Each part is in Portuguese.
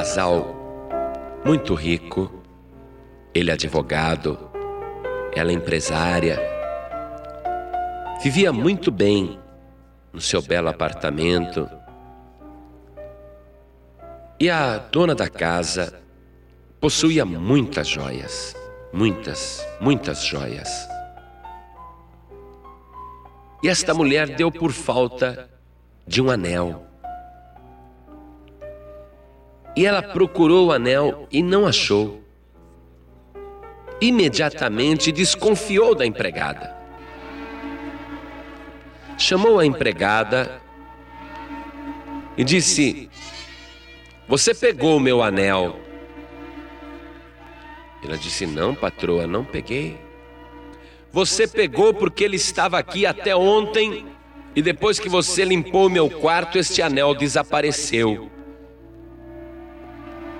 casal muito rico, ele advogado, ela empresária. Vivia muito bem no seu belo apartamento. E a dona da casa possuía muitas joias, muitas, muitas joias. E esta mulher deu por falta de um anel. E ela procurou o anel e não achou. Imediatamente desconfiou da empregada. Chamou a empregada e disse: Você pegou o meu anel? Ela disse: Não, patroa, não peguei. Você pegou porque ele estava aqui até ontem e depois que você limpou meu quarto, este anel desapareceu.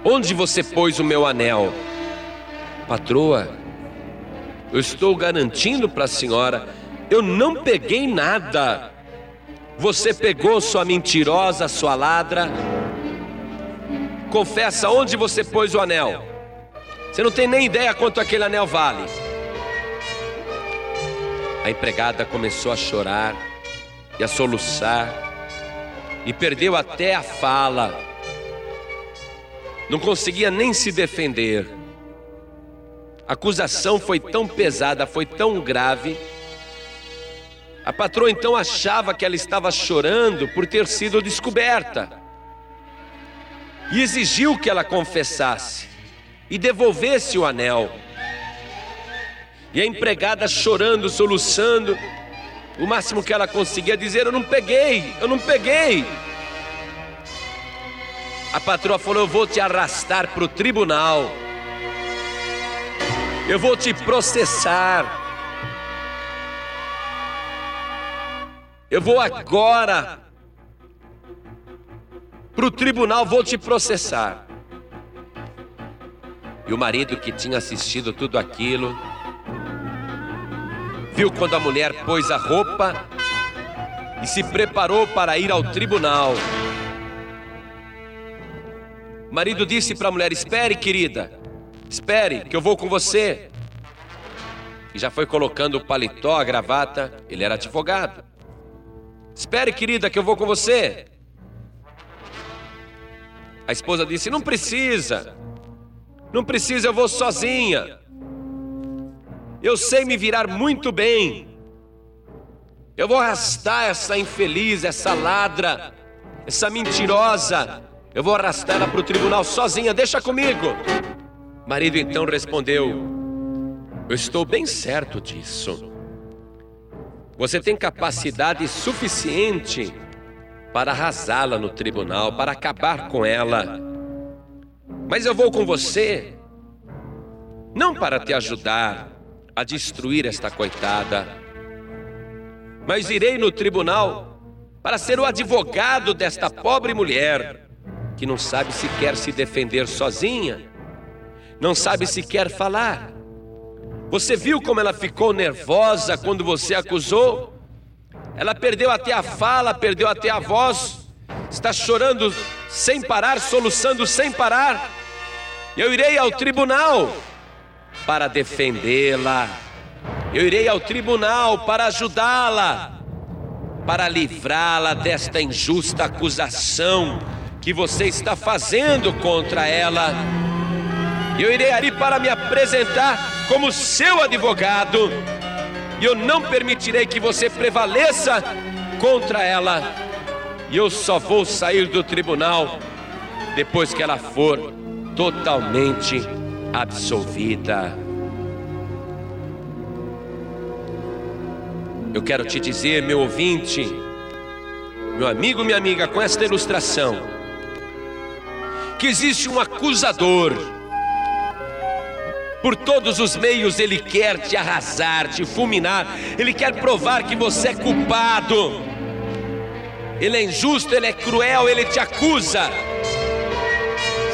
Onde você pôs o meu anel? Patroa, eu estou garantindo para a senhora, eu não peguei nada. Você pegou sua mentirosa, sua ladra. Confessa onde você pôs o anel. Você não tem nem ideia quanto aquele anel vale. A empregada começou a chorar e a soluçar e perdeu até a fala. Não conseguia nem se defender. A acusação foi tão pesada, foi tão grave. A patroa então achava que ela estava chorando por ter sido descoberta e exigiu que ela confessasse e devolvesse o anel. E a empregada chorando, soluçando, o máximo que ela conseguia dizer: Eu não peguei, eu não peguei. A patroa falou: Eu vou te arrastar para o tribunal, eu vou te processar. Eu vou agora para o tribunal, vou te processar. E o marido que tinha assistido tudo aquilo, viu quando a mulher pôs a roupa e se preparou para ir ao tribunal. O marido disse para a mulher: Espere, querida, espere, que eu vou com você. E já foi colocando o paletó, a gravata, ele era advogado. Espere, querida, que eu vou com você. A esposa disse: Não precisa, não precisa, eu vou sozinha. Eu sei me virar muito bem. Eu vou arrastar essa infeliz, essa ladra, essa mentirosa. Eu vou arrastar ela para o tribunal sozinha, deixa comigo. Marido então respondeu: Eu estou bem certo disso. Você tem capacidade suficiente para arrasá-la no tribunal, para acabar com ela. Mas eu vou com você, não para te ajudar, a destruir esta coitada. Mas irei no tribunal para ser o advogado desta pobre mulher que não sabe sequer se defender sozinha, não sabe sequer falar. Você viu como ela ficou nervosa quando você acusou? Ela perdeu até a fala, perdeu até a voz, está chorando sem parar, soluçando sem parar. Eu irei ao tribunal para defendê-la. Eu irei ao tribunal para ajudá-la, para livrá-la desta injusta acusação que você está fazendo contra ela. Eu irei ali para me apresentar como seu advogado, e eu não permitirei que você prevaleça contra ela. E eu só vou sair do tribunal depois que ela for totalmente absolvida. Eu quero te dizer, meu ouvinte, meu amigo, minha amiga, com esta ilustração, que existe um acusador. Por todos os meios ele quer te arrasar, te fulminar, ele quer provar que você é culpado. Ele é injusto, ele é cruel, ele te acusa.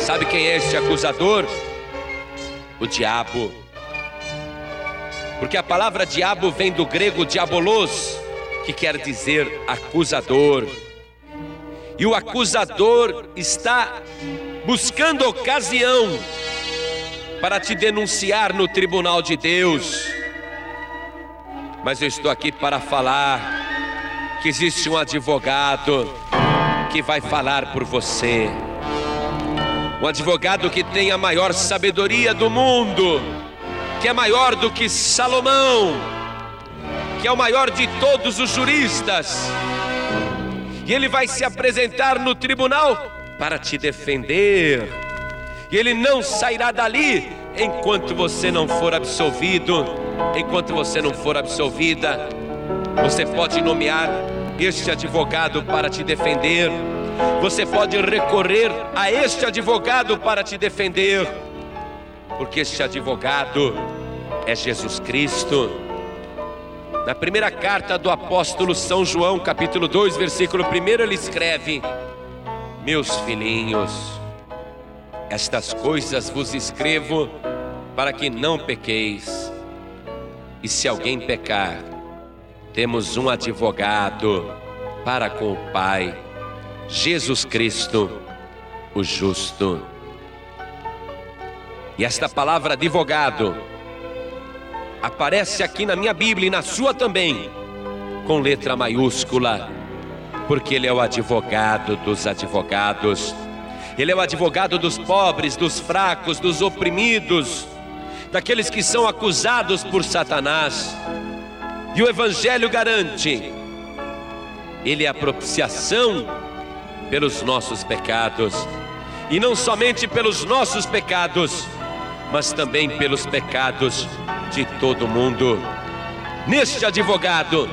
Sabe quem é este acusador? O diabo. Porque a palavra diabo vem do grego diabolos, que quer dizer acusador. E o acusador está buscando ocasião para te denunciar no tribunal de Deus. Mas eu estou aqui para falar que existe um advogado que vai falar por você. Um advogado que tem a maior sabedoria do mundo, que é maior do que Salomão, que é o maior de todos os juristas. E ele vai se apresentar no tribunal para te defender. E ele não sairá dali enquanto você não for absolvido, enquanto você não for absolvida. Você pode nomear este advogado para te defender. Você pode recorrer a este advogado para te defender, porque este advogado é Jesus Cristo. Na primeira carta do apóstolo São João, capítulo 2, versículo 1, ele escreve: Meus filhinhos, estas coisas vos escrevo para que não pequeis. E se alguém pecar, temos um advogado para com o Pai, Jesus Cristo, o justo. E esta palavra advogado aparece aqui na minha Bíblia e na sua também, com letra maiúscula, porque ele é o advogado dos advogados. Ele é o advogado dos pobres, dos fracos, dos oprimidos, daqueles que são acusados por Satanás. E o Evangelho garante, ele é a propiciação pelos nossos pecados, e não somente pelos nossos pecados, mas também pelos pecados de todo mundo. Neste advogado,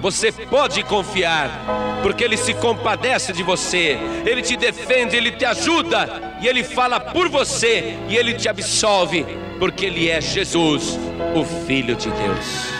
você pode confiar, porque ele se compadece de você, ele te defende, ele te ajuda, e ele fala por você, e ele te absolve, porque ele é Jesus, o Filho de Deus.